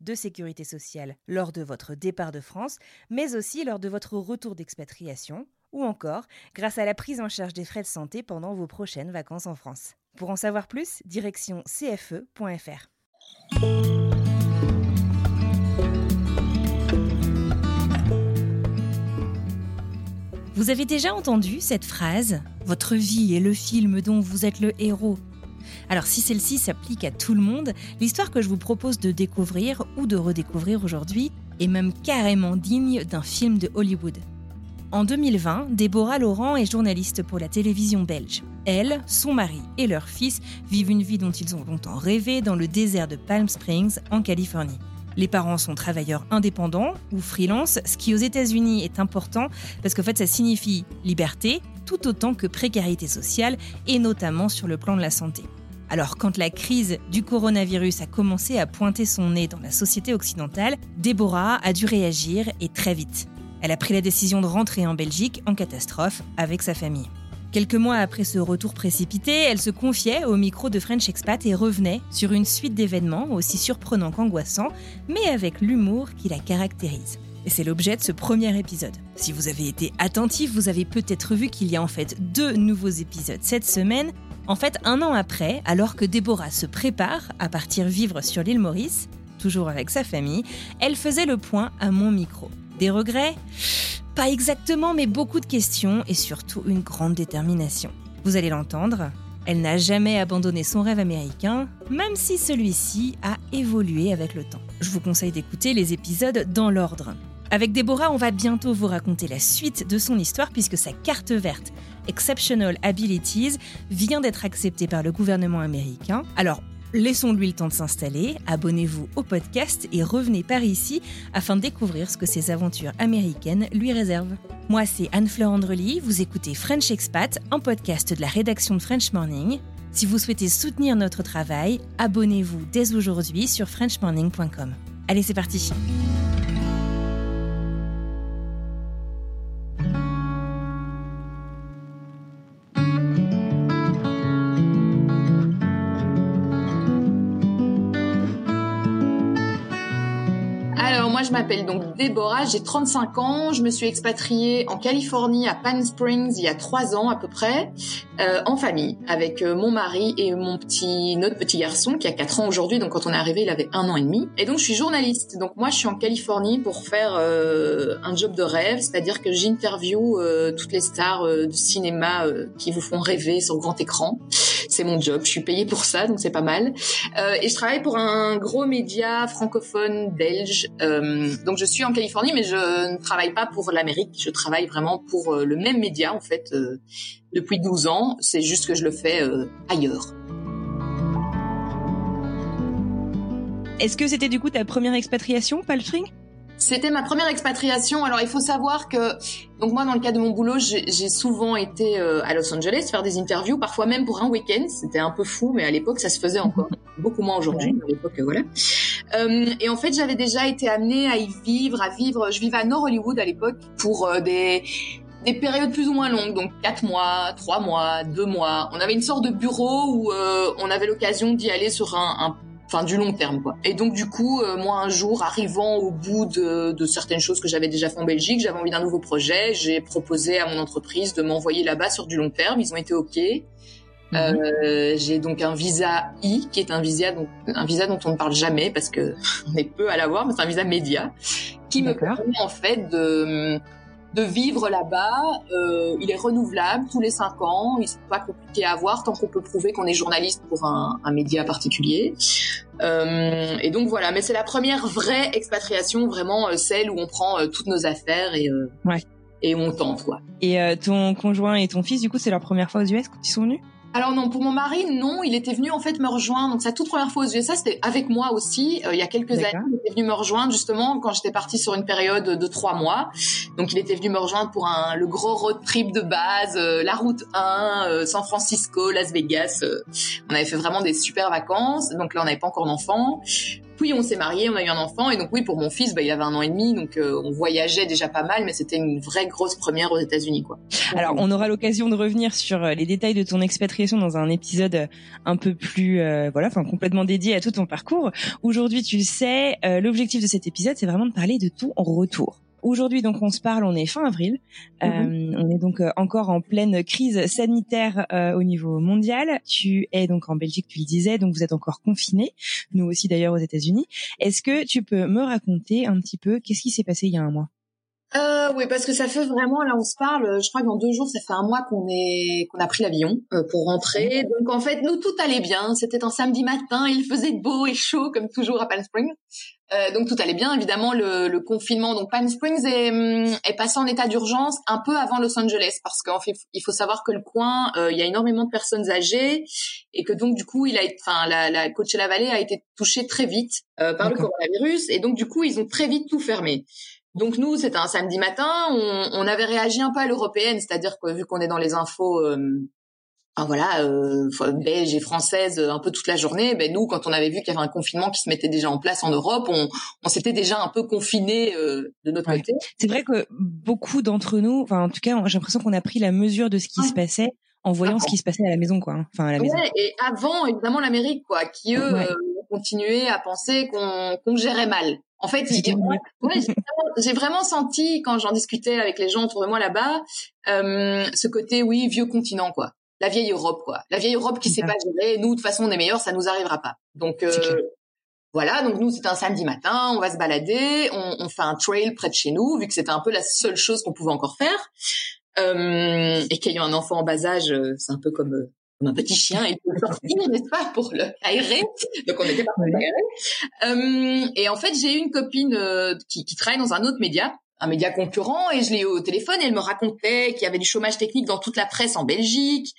de sécurité sociale lors de votre départ de France, mais aussi lors de votre retour d'expatriation, ou encore grâce à la prise en charge des frais de santé pendant vos prochaines vacances en France. Pour en savoir plus, direction cfe.fr. Vous avez déjà entendu cette phrase? Votre vie est le film dont vous êtes le héros. Alors si celle-ci s'applique à tout le monde, l'histoire que je vous propose de découvrir ou de redécouvrir aujourd'hui est même carrément digne d'un film de Hollywood. En 2020, Déborah Laurent est journaliste pour la télévision belge. Elle, son mari et leur fils vivent une vie dont ils ont longtemps rêvé dans le désert de Palm Springs, en Californie. Les parents sont travailleurs indépendants ou freelance, ce qui aux États-Unis est important parce qu'en fait ça signifie liberté tout autant que précarité sociale et notamment sur le plan de la santé. Alors quand la crise du coronavirus a commencé à pointer son nez dans la société occidentale, Déborah a dû réagir et très vite. Elle a pris la décision de rentrer en Belgique en catastrophe avec sa famille. Quelques mois après ce retour précipité, elle se confiait au micro de French Expat et revenait sur une suite d'événements aussi surprenants qu'angoissants, mais avec l'humour qui la caractérise. Et c'est l'objet de ce premier épisode. Si vous avez été attentif, vous avez peut-être vu qu'il y a en fait deux nouveaux épisodes cette semaine. En fait, un an après, alors que Déborah se prépare à partir vivre sur l'île Maurice, toujours avec sa famille, elle faisait le point à mon micro. Des regrets? Pas exactement, mais beaucoup de questions et surtout une grande détermination. Vous allez l'entendre, elle n'a jamais abandonné son rêve américain, même si celui-ci a évolué avec le temps. Je vous conseille d'écouter les épisodes dans l'ordre. Avec Déborah, on va bientôt vous raconter la suite de son histoire puisque sa carte verte Exceptional Abilities vient d'être acceptée par le gouvernement américain. Alors, Laissons-lui le temps de s'installer, abonnez-vous au podcast et revenez par ici afin de découvrir ce que ces aventures américaines lui réservent. Moi, c'est Anne-Fleur Andrely, vous écoutez French Expat, un podcast de la rédaction de French Morning. Si vous souhaitez soutenir notre travail, abonnez-vous dès aujourd'hui sur frenchmorning.com. Allez, c'est parti! Je m'appelle donc Déborah, j'ai 35 ans, je me suis expatriée en Californie à Palm Springs il y a trois ans à peu près, euh, en famille, avec euh, mon mari et mon petit, notre petit garçon qui a 4 ans aujourd'hui, donc quand on est arrivé il avait un an et demi. Et donc je suis journaliste, donc moi je suis en Californie pour faire euh, un job de rêve, c'est-à-dire que j'interview euh, toutes les stars euh, du cinéma qui vous font rêver sur grand écran. C'est mon job, je suis payée pour ça, donc c'est pas mal. et je travaille pour un gros média francophone belge. donc je suis en Californie, mais je ne travaille pas pour l'Amérique, je travaille vraiment pour le même média en fait depuis 12 ans. C'est juste que je le fais ailleurs. Est-ce que c'était du coup ta première expatriation, Palm Springs c'était ma première expatriation. Alors il faut savoir que donc moi dans le cas de mon boulot, j'ai souvent été euh, à Los Angeles faire des interviews, parfois même pour un week-end. C'était un peu fou, mais à l'époque ça se faisait encore beaucoup moins aujourd'hui. À l'époque voilà. Euh, et en fait j'avais déjà été amenée à y vivre, à vivre. Je vivais à Nord Hollywood à l'époque pour euh, des des périodes plus ou moins longues, donc quatre mois, trois mois, deux mois. On avait une sorte de bureau où euh, on avait l'occasion d'y aller sur un, un enfin du long terme quoi. Et donc du coup, euh, moi un jour, arrivant au bout de, de certaines choses que j'avais déjà fait en Belgique, j'avais envie d'un nouveau projet. J'ai proposé à mon entreprise de m'envoyer là-bas sur du long terme. Ils ont été ok. Euh, j'ai donc un visa I, qui est un visa, donc, un visa dont on ne parle jamais parce que on est peu à l'avoir, mais c'est un visa média, qui me permet en fait de de vivre là-bas. Euh, il est renouvelable tous les cinq ans. Il n'est pas compliqué à avoir tant qu'on peut prouver qu'on est journaliste pour un, un média particulier. Euh, et donc voilà, mais c'est la première vraie expatriation, vraiment euh, celle où on prend euh, toutes nos affaires et euh, Ouais. et on tente quoi. Et euh, ton conjoint et ton fils, du coup, c'est leur première fois aux US quand ils sont venus? Alors non, pour mon mari, non, il était venu en fait me rejoindre. Donc sa toute première fois aux USA, c'était avec moi aussi. Euh, il y a quelques années, il était venu me rejoindre justement quand j'étais partie sur une période de trois mois. Donc il était venu me rejoindre pour un le gros road trip de base, euh, la route 1, euh, San Francisco, Las Vegas. euh. on avait fait vraiment des super vacances. Donc là, on n'avait pas encore d'enfant. Puis on s'est mariés, on a eu un enfant et donc oui pour mon fils, bah, il avait un an et demi, donc euh, on voyageait déjà pas mal, mais c'était une vraie grosse première aux États-Unis quoi. Alors, on aura l'occasion de revenir sur euh, les détails de ton expatriation dans un épisode euh, un peu plus, euh, voilà, enfin complètement dédié à tout ton parcours. Aujourd'hui, tu le sais, euh, l'objectif de cet épisode, c'est vraiment de parler de ton retour. Aujourd'hui, donc, on se parle, on est fin avril. Euh, on est donc euh, encore en pleine crise sanitaire euh, au niveau mondial. Tu es donc en Belgique, tu le disais, donc vous êtes encore confinés. Nous aussi, d'ailleurs, aux États-Unis. Est-ce que tu peux me raconter un petit peu qu'est-ce qui s'est passé il y a un mois? Euh, oui, parce que ça fait vraiment, là on se parle, je crois que dans deux jours, ça fait un mois qu'on est qu'on a pris l'avion euh, pour rentrer. Donc en fait, nous tout allait bien. C'était un samedi matin, il faisait beau et chaud comme toujours à Palm Springs. Euh, donc tout allait bien. Évidemment, le, le confinement, donc Palm Springs est, hum, est passé en état d'urgence un peu avant Los Angeles parce qu'en fait, il faut savoir que le coin, euh, il y a énormément de personnes âgées et que donc du coup, il a, été- enfin la, la Coachella Valley a été touchée très vite euh, par le coronavirus et donc du coup, ils ont très vite tout fermé. Donc nous, c'était un samedi matin, on, on avait réagi un peu à l'européenne, c'est-à-dire que vu qu'on est dans les infos, euh, enfin voilà, euh, belges et françaises euh, un peu toute la journée, ben nous, quand on avait vu qu'il y avait un confinement qui se mettait déjà en place en Europe, on, on s'était déjà un peu confiné de notre Ouais. côté. C'est vrai que beaucoup d'entre nous, enfin en tout cas, j'ai l'impression qu'on a pris la mesure de ce qui Ouais. se passait en voyant Ah ce qui se passait à la maison, quoi. hein. Enfin à la maison. Et avant, évidemment, l'Amérique, quoi, qui eux euh, continuaient à penser qu'on qu'on gérait mal. En fait, j'ai vraiment, vraiment senti quand j'en discutais avec les gens autour de moi là-bas, euh, ce côté oui vieux continent quoi, la vieille Europe quoi, la vieille Europe qui sait pas gérer. Nous de toute façon on est meilleurs, ça nous arrivera pas. Donc euh, voilà, donc nous c'est un samedi matin, on va se balader, on, on fait un trail près de chez nous vu que c'était un peu la seule chose qu'on pouvait encore faire. Euh, et qu'ayant un enfant en bas âge, euh, c'est un peu comme euh, comme un petit chien, il faut sortir, n'est-ce pas, pour le aérer. Donc on était pas Ouais. aérer. Euh, et en fait, j'ai une copine euh, qui, qui travaille dans un autre média, un média concurrent, et je l'ai eu au téléphone et elle me racontait qu'il y avait du chômage technique dans toute la presse en Belgique.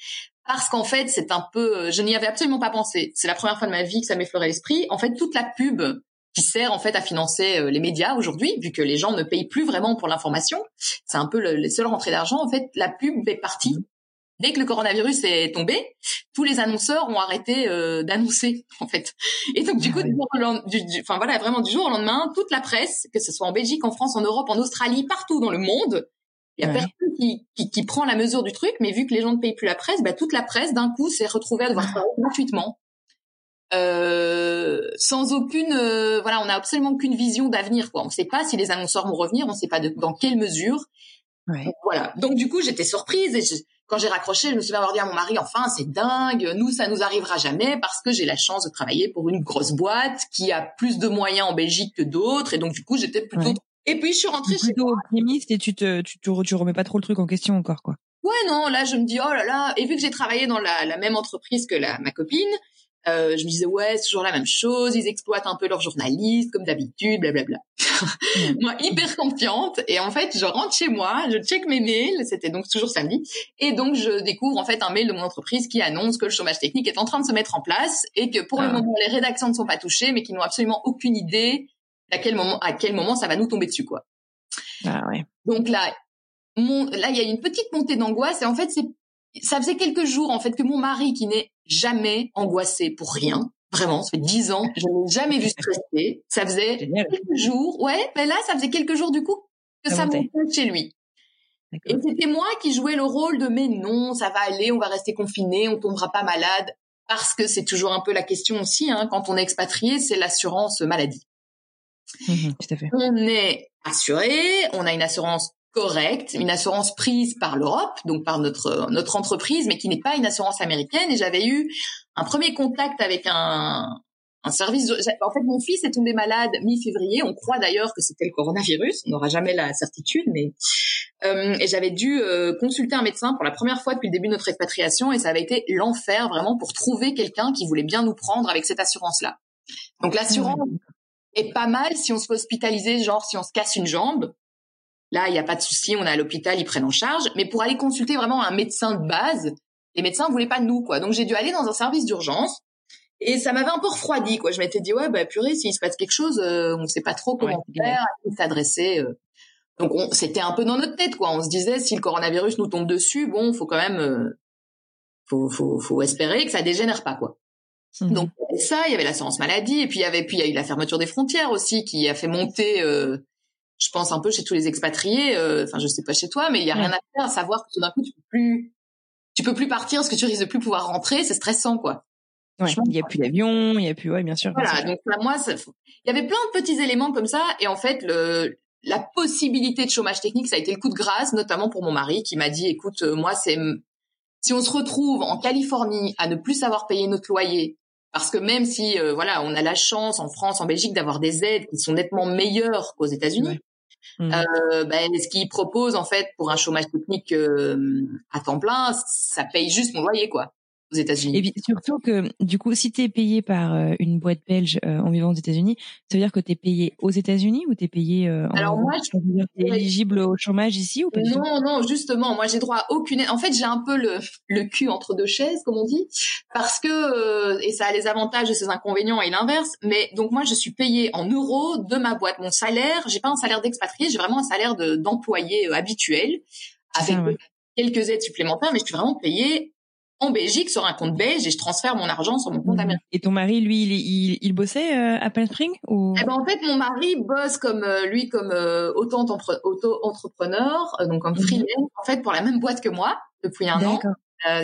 Parce qu'en fait, c'est un peu, euh, je n'y avais absolument pas pensé. C'est la première fois de ma vie que ça m'effleurait l'esprit. En fait, toute la pub qui sert en fait à financer euh, les médias aujourd'hui, vu que les gens ne payent plus vraiment pour l'information, c'est un peu le, les seules rentrées d'argent. En fait, la pub est partie. Dès que le coronavirus est tombé, tous les annonceurs ont arrêté euh, d'annoncer en fait. Et donc du coup, Ah ouais. du jour au lend- du- du- enfin voilà, vraiment du jour au lendemain, toute la presse, que ce soit en Belgique, en France, en Europe, en Australie, partout dans le monde, il y a Ouais. personne qui, qui, qui prend la mesure du truc. Mais vu que les gens ne payent plus la presse, bah, toute la presse d'un coup s'est retrouvée à devoir Ah. travailler gratuitement. Euh, sans aucune, euh, voilà, on n'a absolument aucune vision d'avenir. Quoi. On ne sait pas si les annonceurs vont revenir, on ne sait pas de, dans quelle mesure. Ouais. Donc, voilà. Donc du coup, j'étais surprise et je- quand j'ai raccroché, je me souviens avoir dit à mon mari, enfin, c'est dingue, nous, ça nous arrivera jamais parce que j'ai la chance de travailler pour une grosse boîte qui a plus de moyens en Belgique que d'autres et donc du coup, j'étais plutôt. Ouais. Et puis je suis rentrée chez Plutôt optimiste et tu te, tu te, tu remets pas trop le truc en question encore, quoi. Ouais, non, là, je me dis, oh là là, et vu que j'ai travaillé dans la, la même entreprise que la, ma copine, euh, je me disais, ouais, c'est toujours la même chose, ils exploitent un peu leurs journalistes, comme d'habitude, blablabla. Moi, hyper confiante, et en fait, je rentre chez moi, je check mes mails, c'était donc toujours samedi, et donc je découvre en fait un mail de mon entreprise qui annonce que le chômage technique est en train de se mettre en place, et que pour le Ah. moment, les rédactions ne sont pas touchées, mais qu'ils n'ont absolument aucune idée à quel moment, à quel moment ça va nous tomber dessus, quoi. Ah ouais. Donc là, mon, là, il y a une petite montée d'angoisse et en fait, c'est, ça faisait quelques jours en fait que mon mari, qui n'est jamais angoissé pour rien, vraiment, ça fait dix ans, je l'ai jamais vu stresser. Ça faisait Génial. quelques jours, ouais, mais là, ça faisait quelques jours du coup que Ça ça montait. chez lui. Et c'était moi qui jouais le rôle de mais non, ça va aller, on va rester confiné, on tombera pas malade. Parce que c'est toujours un peu la question aussi, hein, quand on est expatrié, c'est l'assurance maladie Mhm, tout à fait. on est assuré, on a une assurance correcte, une assurance prise par l'Europe, donc par notre notre entreprise, mais qui n'est pas une assurance américaine. Et j'avais eu un premier contact avec un un service. de- En fait, mon fils est tombé malade mi-février. On croit d'ailleurs que c'était le coronavirus. On n'aura jamais la certitude, mais Euh, et j'avais dû euh, consulter un médecin pour la première fois depuis le début de notre expatriation et ça avait été l'enfer vraiment pour trouver quelqu'un qui voulait bien nous prendre avec cette assurance-là. Donc l'assurance est pas mal si on se fait hospitaliser, genre si on se casse une jambe. Là, il n'y a pas de souci, on est à l'hôpital, ils prennent en charge. Mais pour aller consulter vraiment un médecin de base, les médecins voulaient pas de nous, quoi. Donc j'ai dû aller dans un service d'urgence et ça m'avait un peu refroidi, quoi. Je m'étais dit ouais, bah purée, s'il se passe quelque chose, euh, on sait pas trop comment faire, à qui s'adresser. Euh. Donc c'était un peu dans notre tête, quoi. On se disait si le coronavirus nous tombe dessus, bon, faut quand même, euh, faut, faut, faut espérer que ça dégénère pas, quoi. Mmh. Donc ça, il y avait l'assurance maladie, et puis il y avait, puis il y a eu la fermeture des frontières aussi, qui a fait monter, euh, je pense un peu chez tous les expatriés. Euh, enfin, je sais pas chez toi, mais il y a rien à faire, à savoir que tout d'un coup tu peux plus, tu peux plus partir parce que tu risques de plus pouvoir rentrer, c'est stressant, quoi. Ouais, il y a plus d'avion, il y a plus, ouais, bien sûr. Voilà, donc moi, il y avait plein de petits éléments comme ça, et en fait, le, la possibilité de chômage technique, ça a été le coup de grâce, notamment pour mon mari, qui m'a dit, écoute, euh, moi, c'est si on se retrouve en Californie à ne plus savoir payer notre loyer, parce que même si euh, voilà, on a la chance en France, en Belgique d'avoir des aides qui sont nettement meilleures qu'aux États-Unis, mmh. euh, ben, ce qu'ils proposent en fait pour un chômage technique euh, à temps plein, ça paye juste mon loyer quoi aux États-Unis. Et puis surtout que du coup, si tu es payé par euh, une boîte belge euh, en vivant aux États-Unis, ça veut dire que tu es payé aux États-Unis ou tu es payé euh, en Alors moi, je es éligible au chômage ici ou pas Non, non, justement, moi j'ai droit à aucune. En fait, j'ai un peu le le cul entre deux chaises, comme on dit, parce que et ça a les avantages et ses inconvénients et l'inverse. Mais donc moi, je suis payée en euros de ma boîte, mon salaire. J'ai pas un salaire d'expatrié, j'ai vraiment un salaire de d'employé habituel avec quelques aides supplémentaires, mais je suis vraiment payée en Belgique sur un compte belge et je transfère mon argent sur mon compte mmh. américain. Et ton mari, lui, il, il, il bossait euh, à Palm Spring ou? Eh ben, en fait, mon mari bosse comme euh, lui comme euh, auto-entrepreneur, euh, donc comme mmh. freelance, en fait, pour la même boîte que moi depuis un an.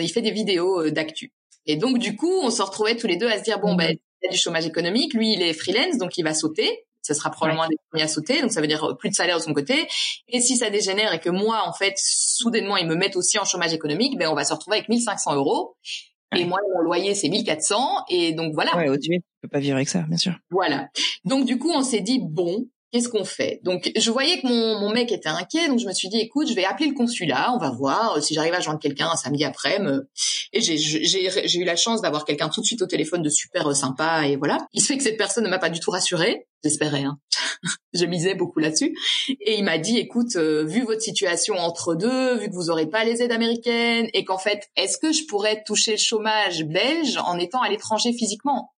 il fait des vidéos d'actu. Et donc, du coup, on se retrouvait tous les deux à se dire bon, mmh. ben, il y a du chômage économique. Lui, il est freelance, donc il va sauter ce sera probablement un des premiers à sauter, donc ça veut dire plus de salaire de son côté. Et si ça dégénère et que moi, en fait, soudainement, ils me mettent aussi en chômage économique, ben on va se retrouver avec 1500 euros. Et moi, mon loyer, c'est 1400. Et donc, voilà. Ouais, au tu peux pas vivre avec ça, bien sûr. Voilà. Donc, du coup, on s'est dit, bon, qu'est-ce qu'on fait? Donc je voyais que mon, mon mec était inquiet, donc je me suis dit écoute, je vais appeler le consulat, on va voir si j'arrive à joindre quelqu'un un samedi après. Me... Et j'ai eu la chance d'avoir quelqu'un tout de suite au téléphone de super euh, sympa et voilà. Il se fait que cette personne ne m'a pas du tout rassurée, j'espérais. Hein. je misais beaucoup là-dessus. Et il m'a dit écoute, euh, vu votre situation entre deux, vu que vous aurez pas les aides américaines et qu'en fait, est-ce que je pourrais toucher le chômage belge en étant à l'étranger physiquement?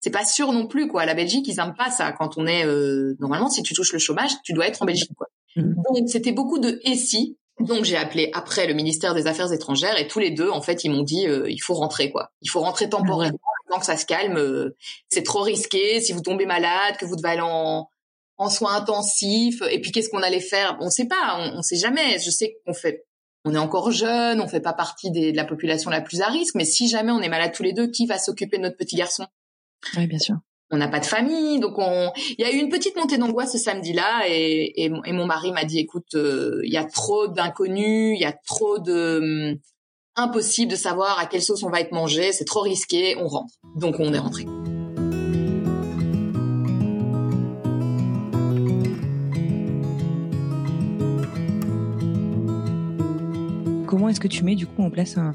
C'est pas sûr non plus quoi. La Belgique, ils aiment pas ça. Quand on est euh, normalement, si tu touches le chômage, tu dois être en Belgique quoi. Mmh. Donc c'était beaucoup de et si. Donc j'ai appelé après le ministère des Affaires étrangères et tous les deux en fait ils m'ont dit euh, il faut rentrer quoi. Il faut rentrer temporairement tant que ça se calme. Euh, c'est trop risqué si vous tombez malade, que vous devez aller en en soins intensifs. Et puis qu'est-ce qu'on allait faire? On sait pas, on, on sait jamais. Je sais qu'on fait on est encore jeune, on fait pas partie des, de la population la plus à risque, mais si jamais on est malade tous les deux, qui va s'occuper de notre petit garçon? Oui, bien sûr. On n'a pas de famille, donc on. Il y a eu une petite montée d'angoisse ce samedi-là, et, et, mon mari m'a dit, écoute, euh, il y a trop d'inconnus, il y a trop de hum, impossible de savoir à quelle sauce on va être mangé, c'est trop risqué, on rentre. Donc on est rentré. Comment est-ce que tu mets du coup en place un,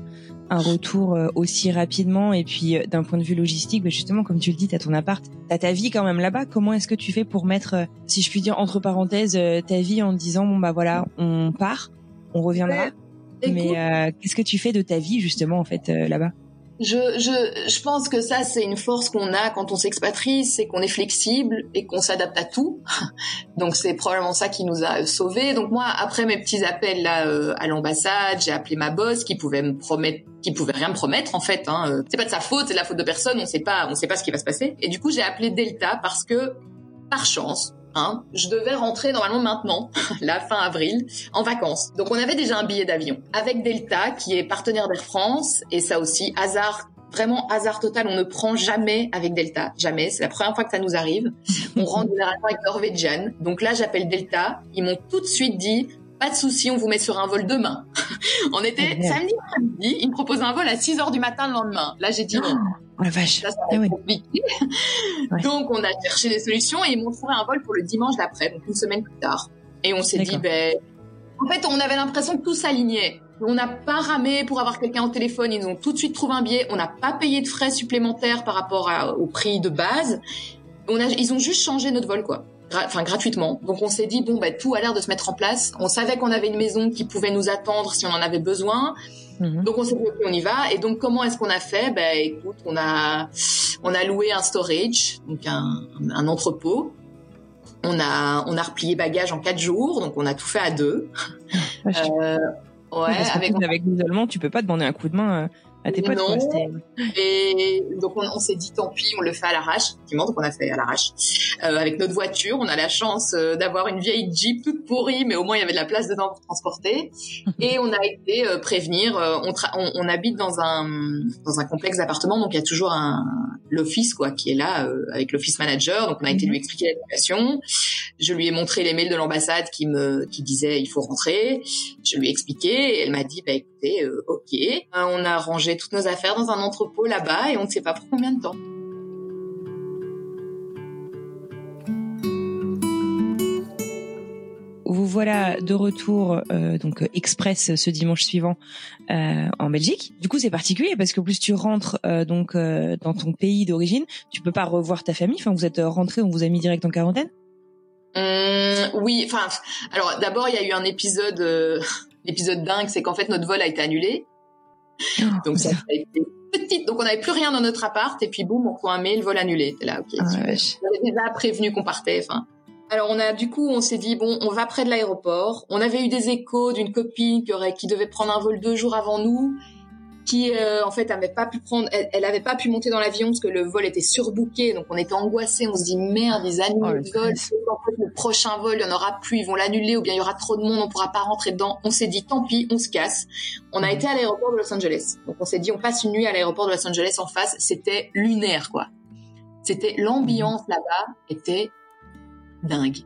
un retour euh, aussi rapidement et puis euh, d'un point de vue logistique, bah, justement comme tu le dis, tu as ton appart, tu as ta vie quand même là-bas. Comment est-ce que tu fais pour mettre, euh, si je puis dire entre parenthèses, ta vie en disant bon bah voilà, on part, on reviendra. Mais qu'est-ce que tu fais de ta vie justement en fait là-bas? Je, je, je pense que ça, c'est une force qu'on a quand on s'expatrie, c'est qu'on est flexible et qu'on s'adapte à tout. Donc c'est probablement ça qui nous a sauvés. Donc moi, après mes petits appels là euh, à l'ambassade, j'ai appelé ma boss qui pouvait me promettre, qui pouvait rien me promettre en fait. Hein. Euh, c'est pas de sa faute, c'est de la faute de personne. On sait pas, on sait pas ce qui va se passer. Et du coup, j'ai appelé Delta parce que par chance, Hein, je devais rentrer normalement maintenant, la fin avril, en vacances. Donc on avait déjà un billet d'avion avec Delta, qui est partenaire d'Air France, et ça aussi, hasard, vraiment hasard total, on ne prend jamais avec Delta, jamais. C'est la première fois que ça nous arrive. On rentre généralement avec Norwegian. Donc là, j'appelle Delta. Ils m'ont tout de suite dit, pas de souci, on vous met sur un vol demain. on était samedi après-midi, ils me proposent un vol à 6 heures du matin le lendemain. Là, j'ai dit non. Oh, la vache. Ça, ça ah compliqué. Donc, on a cherché des solutions et ils m'ont trouvé un vol pour le dimanche d'après, donc une semaine plus tard. Et on s'est dit, ben, En fait, on avait l'impression que tout s'alignait. On n'a pas ramé pour avoir quelqu'un au téléphone. Ils ont tout de suite trouvé un billet. On n'a pas payé de frais supplémentaires par rapport au prix de base. On a, ils ont juste changé notre vol, quoi. Enfin, gratuitement. Donc, on s'est dit, bon, bah, tout a l'air de se mettre en place. On savait qu'on avait une maison qui pouvait nous attendre si on en avait besoin. Mhm. Donc, on s'est dit, ok, on y va. Et donc, comment est-ce qu'on a fait? Ben, écoute, on a, on a loué un storage, donc un, un entrepôt. On a, on a replié bagages en quatre jours, donc on a tout fait à deux. euh, ouais, avec, avec l'isolement, tu peux pas demander un coup de main euh, à tes potes. Non. et donc on, on s'est dit tant pis, on le fait à l'arrache. Effectivement, donc on a fait à l'arrache euh, avec notre voiture. On a la chance euh, d'avoir une vieille Jeep toute pourrie, mais au moins il y avait de la place dedans pour transporter. et on a été euh, prévenir. Euh, on, on, on, habite dans un dans un complexe d'appartements, donc il y a toujours un l'office quoi qui est là avec l'office manager. Donc on a été lui mhm. expliquer la situation. Je lui ai montré les mails de l'ambassade qui me qui disait il faut rentrer. Je lui ai expliqué et elle m'a dit bah écoutez ok. on a rangé toutes nos affaires dans un entrepôt là-bas et on ne sait pas pour combien de temps. Vous voilà de retour euh, donc express ce dimanche suivant euh, en Belgique. Du coup, c'est particulier parce que plus tu rentres euh, donc dans ton pays d'origine, tu peux pas revoir ta famille. Enfin, vous êtes rentré, on vous a mis direct en quarantaine. Hum, oui, enfin, alors d'abord il y a eu un épisode, l'épisode dingue, c'est qu'en fait notre vol a été annulé donc ça a été petite. Donc on n'avait plus rien dans notre appart et puis boum, on reçoit un mail, vol annulé. T'es là, ok. Ah, on déjà prévenu qu'on partait. Enfin. Alors on a du coup on s'est dit bon on va près de l'aéroport. On avait eu des échos d'une copine qui aurait qui devait prendre un vol deux jours avant nous qui euh, en fait avait pas pu prendre, elle, elle avait pas pu monter dans l'avion parce que le vol était surbooké, donc on était angoissés, on se dit merde, ils annulent oh, le vol, en fait, le prochain vol, il y en aura plus, ils vont l'annuler ou bien il y aura trop de monde, on pourra pas rentrer dedans. On s'est dit tant pis, on se casse. On a mhm. été à l'aéroport de Los Angeles, donc on s'est dit on passe une nuit à l'aéroport de Los Angeles en face, c'était lunaire quoi. C'était l'ambiance mhm. là-bas était dingue.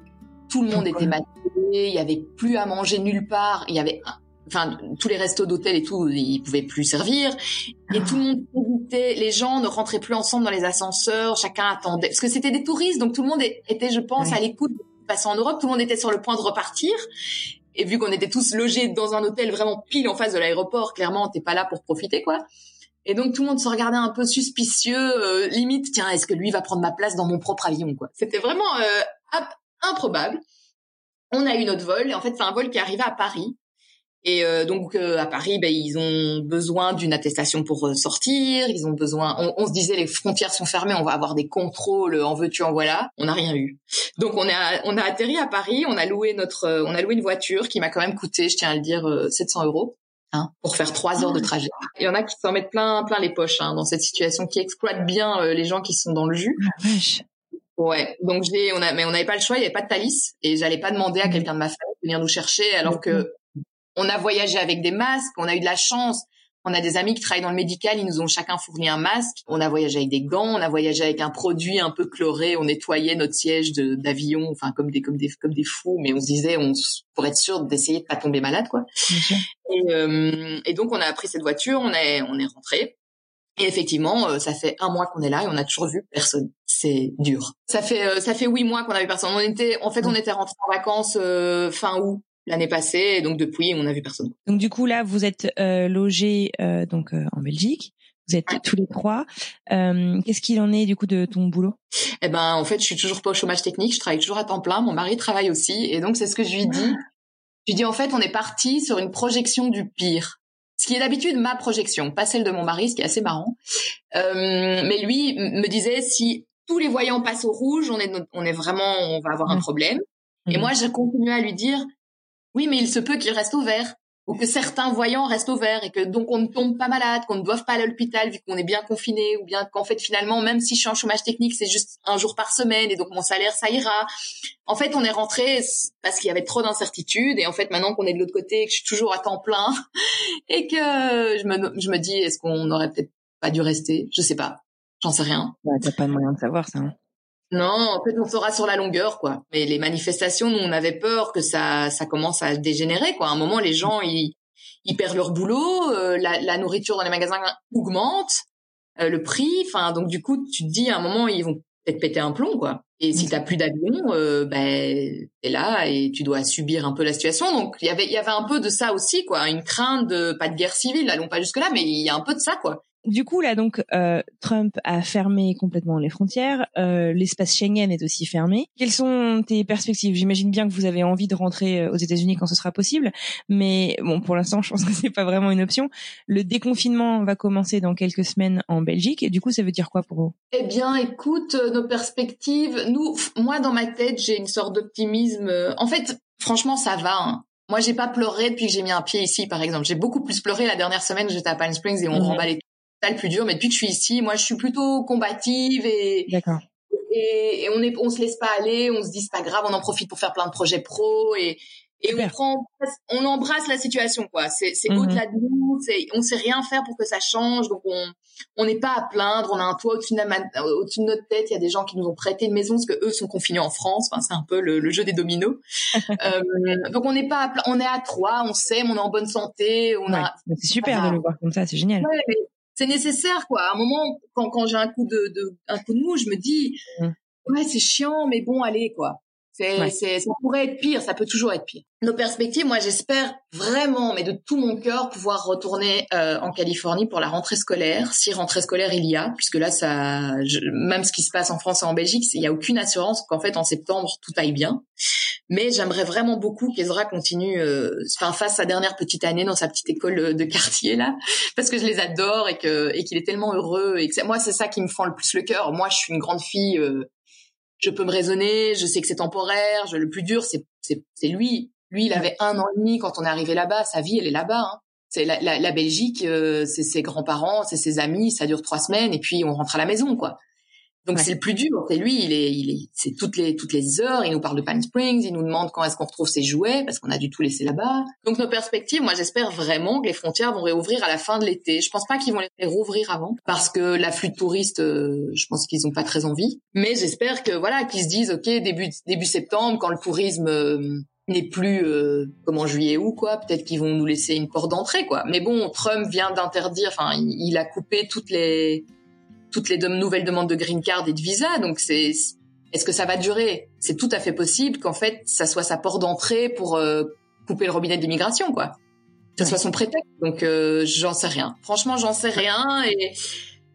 Tout le monde était maté, il y avait plus à manger nulle part, il y avait enfin tous les restos d'hôtel et tout, ils pouvaient plus servir. Et tout le monde hésitait, les gens ne rentraient plus ensemble dans les ascenseurs, chacun attendait. Parce que c'était des touristes donc tout le monde était je pense à l'écoute de passer en Europe, tout le monde était sur le point de repartir. Et vu qu'on était tous logés dans un hôtel vraiment pile en face de l'aéroport, clairement t'es pas là pour profiter quoi. Et donc tout le monde se regardait un peu suspicieux, euh, limite tiens est-ce que lui va prendre ma place dans mon propre avion quoi. C'était vraiment euh, improbable. On a eu notre vol. Et en fait c'est un vol qui arrivait à Paris et euh, donc euh, à Paris, ben, ils ont besoin d'une attestation pour euh, sortir. Ils ont besoin. On, on, se disait les frontières sont fermées, on va avoir des contrôles. En veux-tu, en voilà. On n'a rien eu. Donc on a on a atterri à Paris. On a loué notre on a loué une voiture qui m'a quand même coûté, je tiens à le dire, 700 euros. Hein, pour faire trois heures de ah. trajet. Il y en a qui s'en mettent plein plein les poches hein, dans cette situation, qui exploite bien les gens qui sont dans le jus. Ah, ouais, donc j'ai, on a, mais on n'avait pas le choix, il n'y avait pas de Thalys et j'allais pas demander à mmh. quelqu'un de ma famille de venir nous chercher alors que on a voyagé avec des masques, on a eu de la chance. On a des amis qui travaillent dans le médical, ils nous ont chacun fourni un masque. On a voyagé avec des gants, on a voyagé avec un produit un peu chloré. On nettoyait notre siège d'avion, enfin comme des comme des comme des fous, mais on se disait, on pour être sûr d'essayer de pas tomber malade, quoi. Et, euh, et, donc on a pris cette voiture, on est on est rentré. Et effectivement, euh, ça fait un mois qu'on est là et on a toujours vu personne. C'est dur. Ça fait euh, ça fait huit mois qu'on a vu personne. On était en fait on était rentré en vacances fin août l'année passée. Et donc depuis, on n'a vu personne. Donc du coup là, vous êtes euh, logés euh, donc euh, en Belgique. Vous êtes tous les trois. Euh, Qu'est-ce qu'il en est du coup de ton boulot? Eh ben, en fait, je suis toujours pas au chômage technique. Je travaille toujours à temps plein. Mon mari travaille aussi, et donc c'est ce que je lui dis. Je lui dis en fait, on est parti sur une projection du pire. Ce qui est d'habitude ma projection, pas celle de mon mari, ce qui est assez marrant. Euh, mais lui me disait si tous les voyants passent au rouge, on est on est vraiment on va avoir un problème. Et moi, je continue à lui dire oui, mais il se peut qu'il reste ouvert ou que certains voyants restent ouverts et que donc on ne tombe pas malade, qu'on ne doive pas aller à l'hôpital vu qu'on est bien confiné ou bien qu'en fait finalement même si je suis en chômage technique c'est juste un jour par semaine et donc mon salaire ça ira. En fait on est rentré parce qu'il y avait trop d'incertitudes et en fait maintenant qu'on est de l'autre côté et que je suis toujours à temps plein et que je me, je me dis est-ce qu'on n'aurait peut-être pas dû rester, je sais pas, j'en sais rien. Bah, T'as pas de moyen de savoir ça. Hein. Non, en fait, on saura sur la longueur, quoi. Mais les manifestations, nous, on avait peur que ça, ça commence à dégénérer, quoi. À un moment, les gens, ils, ils perdent leur boulot, euh, la, la, nourriture dans les magasins augmente, euh, le prix. Enfin, donc du coup, tu te dis, à un moment, ils vont peut-être péter un plomb, quoi. Et si t'as plus d'avion, euh, ben t'es là et tu dois subir un peu la situation. Donc il y avait il y avait un peu de ça aussi quoi, une crainte de pas de guerre civile, allons pas jusque là, mais il y a un peu de ça quoi. Du coup, là, donc, euh, Trump a fermé complètement les frontières. Euh, L'espace Schengen est aussi fermé. Quelles sont tes perspectives? J'imagine bien que vous avez envie de rentrer euh, aux États-Unis quand ce sera possible, mais bon, pour l'instant, je pense que c'est pas vraiment une option. Le déconfinement va commencer dans quelques semaines en Belgique, et du coup, ça veut dire quoi pour vous? Eh bien, écoute, nos perspectives. Nous, moi, dans ma tête, j'ai une sorte d'optimisme. En fait, franchement, ça va. Hein. Moi, j'ai pas pleuré depuis que j'ai mis un pied ici, par exemple. J'ai beaucoup plus pleuré la dernière semaine. J'étais à Palm Springs et on mmh. remballait ça le plus dur. Mais depuis que je suis ici, moi, je suis plutôt combative et D'accord. Et, et, on est, on se laisse pas aller, on se dit c'est pas grave, on en profite pour faire plein de projets pro et et on prend, on embrasse la situation quoi. C'est c'est mm-hmm. au-delà de nous, c'est on sait rien faire pour que ça change, donc on on n'est pas à plaindre. On a un toit au-dessus de, au-dessus de notre tête. Il y a des gens qui nous ont prêté une maison parce que eux sont confinés en France. Enfin, c'est un peu le, le jeu des dominos. euh, donc on n'est pas, à, on est à trois, on s'aime, on est en bonne santé. On a. C'est super de le voir comme ça, c'est génial. Ouais, c'est nécessaire quoi. À un moment, quand, quand j'ai un coup de, de, un coup de mou, je me dis mmh. ouais c'est chiant, mais bon allez quoi. C'est, c'est, ça pourrait être pire, ça peut toujours être pire. Nos perspectives, moi j'espère vraiment, mais de tout mon cœur, pouvoir retourner euh, en Californie pour la rentrée scolaire, si rentrée scolaire il y a, puisque là ça, même ce qui se passe en France et en Belgique, il n'y a aucune assurance qu'en fait en septembre tout aille bien. Mais j'aimerais vraiment beaucoup qu'Ezra continue, euh, enfin fasse sa dernière petite année dans sa petite école de quartier là, parce que je les adore et que et qu'il est tellement heureux et que moi c'est ça qui me fend le plus le cœur. Moi je suis une grande fille. Euh, je peux me raisonner, je sais que c'est temporaire. Je, le plus dur, c'est c'est lui. Lui, il avait un an et demi quand on est arrivé là-bas. Sa vie, elle est là-bas. Hein. C'est la, la, la, Belgique, euh, c'est ses grands-parents, c'est ses amis. Ça dure trois semaines et puis on rentre à la maison, quoi. Donc c'est le plus dur. C'est lui, il est, il est, c'est toutes les toutes les heures. Il nous parle de Palm Springs, il nous demande quand est-ce qu'on retrouve ses jouets parce qu'on a dû tout laisser là-bas. Donc nos perspectives, moi j'espère vraiment que les frontières vont réouvrir à la fin de l'été. Je pense pas qu'ils vont les rouvrir avant parce que l'afflux de touristes, euh, je pense qu'ils ont pas très envie. Mais j'espère que voilà qu'ils se disent ok début début septembre quand le tourisme euh, n'est plus euh, comme en juillet ou quoi, peut-être qu'ils vont nous laisser une porte d'entrée quoi. Mais bon, Trump vient d'interdire, enfin il a coupé toutes les toutes les nouvelles demandes de green card et de visa. Donc c'est est-ce que ça va durer? C'est tout à fait possible qu'en fait ça soit sa porte d'entrée pour euh, couper le robinet d'immigration, quoi. Que ça soit son prétexte. Donc euh, j'en sais rien. Franchement, j'en sais rien. Et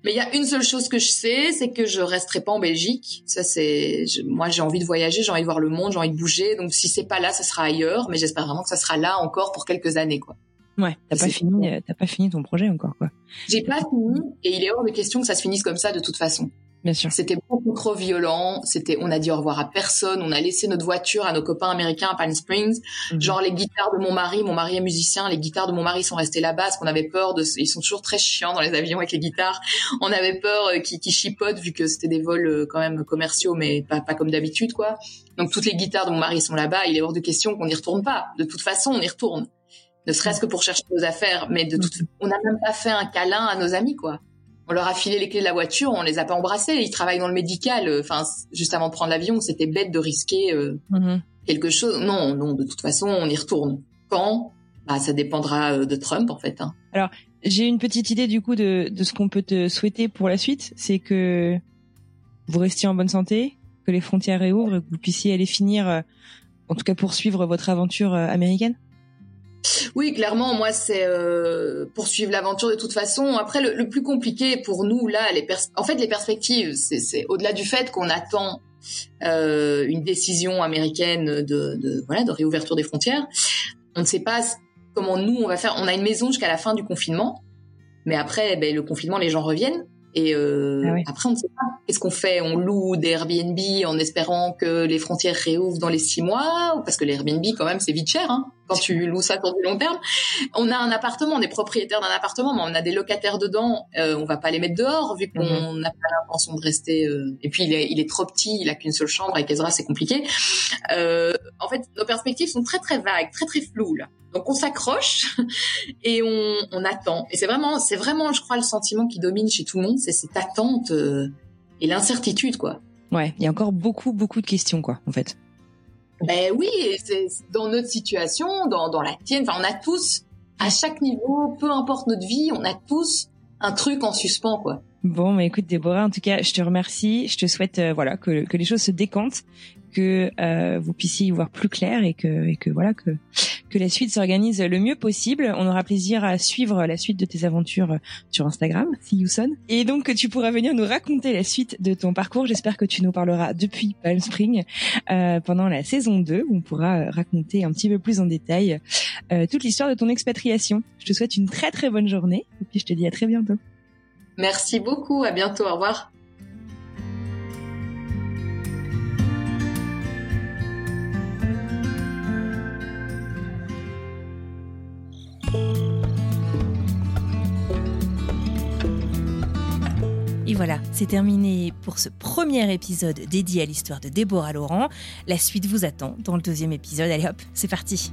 mais il y a une seule chose que je sais, c'est que je resterai pas en Belgique. Ça c'est moi j'ai envie de voyager, j'ai envie de voir le monde, j'ai envie de bouger. Donc si c'est pas là, ça sera ailleurs. Mais j'espère vraiment que ça sera là encore pour quelques années, quoi. Ouais, t'as pas fini, euh, t'as pas fini ton projet encore, quoi. J'ai pas fini, et il est hors de question que ça se finisse comme ça de toute façon. Bien sûr. C'était beaucoup trop violent. C'était, on a dit au revoir à personne. On a laissé notre voiture à nos copains américains à Palm Springs. Mhm. Genre les guitares de mon mari, mon mari est musicien. Les guitares de mon mari sont restées là-bas parce qu'on avait peur de. Ils sont toujours très chiants dans les avions avec les guitares. On avait peur euh, qu'ils chipotent vu que c'était des vols euh, quand même commerciaux, mais pas, pas comme d'habitude quoi. Donc toutes les guitares de mon mari sont là-bas. Il est hors de question qu'on n'y retourne pas. De toute façon, on y retourne ne serait-ce que pour chercher nos affaires. Mais de toute, on n'a même pas fait un câlin à nos amis, quoi. On leur a filé les clés de la voiture, on les a pas embrassés. Ils travaillent dans le médical. Euh, enfin, juste avant de prendre l'avion, c'était bête de risquer euh, mm-hmm. quelque chose. Non, non, de toute façon, on y retourne. Quand? Bah, ça dépendra euh, de Trump, en fait. Hein. Alors, j'ai une petite idée du coup de, de ce qu'on peut te souhaiter pour la suite. C'est que vous restiez en bonne santé, que les frontières réouvrent, que vous puissiez aller finir, en tout cas poursuivre votre aventure américaine. Oui, clairement, moi, c'est euh, poursuivre l'aventure de toute façon. Après, le, plus compliqué pour nous, là, les en fait, les perspectives, c'est au-delà du fait qu'on attend euh, une décision américaine de, de, voilà, de réouverture des frontières. On ne sait pas comment nous, on va faire. On a une maison jusqu'à la fin du confinement. Mais après, ben, le confinement, les gens reviennent. Et euh, ah après, on ne sait pas. Qu'est-ce qu'on fait On loue des Airbnb en espérant que les frontières réouvrent dans les six mois Parce que les Airbnb, quand même, c'est vite cher hein, quand tu loues ça pour du long terme. On a un appartement, on est propriétaire d'un appartement, mais on a des locataires dedans. Euh, on va pas les mettre dehors vu qu'on mhm. n'a pas l'intention de rester. Euh... Et puis, il est, il est trop petit, il a qu'une seule chambre. Avec Ezra, c'est compliqué. Euh, en fait, nos perspectives sont très, très vagues, très, très floues. Là. Donc on s'accroche et on, on attend. Et c'est vraiment, c'est vraiment, je crois, le sentiment qui domine chez tout le monde, c'est cette attente euh, et l'incertitude, quoi. Ouais, il y a encore beaucoup, beaucoup de questions, quoi, en fait. Ben oui, c'est dans notre situation, dans, dans la tienne, enfin, on a tous, à chaque niveau, peu importe notre vie, on a tous un truc en suspens, quoi. Bon, mais écoute, Déborah, en tout cas, je te remercie. Je te souhaite, euh, voilà, que, que les choses se décantent, que euh, vous puissiez y voir plus clair et que, et que voilà, que que la suite s'organise le mieux possible. On aura plaisir à suivre la suite de tes aventures sur Instagram, See You Et donc, que tu pourras venir nous raconter la suite de ton parcours. J'espère que tu nous parleras depuis Palm Spring euh, pendant la saison 2, où on pourra raconter un petit peu plus en détail euh, toute l'histoire de ton expatriation. Je te souhaite une très très bonne journée et puis je te dis à très bientôt. Merci beaucoup, à bientôt, au revoir. Et voilà, c'est terminé pour ce premier épisode dédié à l'histoire de Déborah Laurent. La suite vous attend dans le deuxième épisode. Allez hop, c'est parti.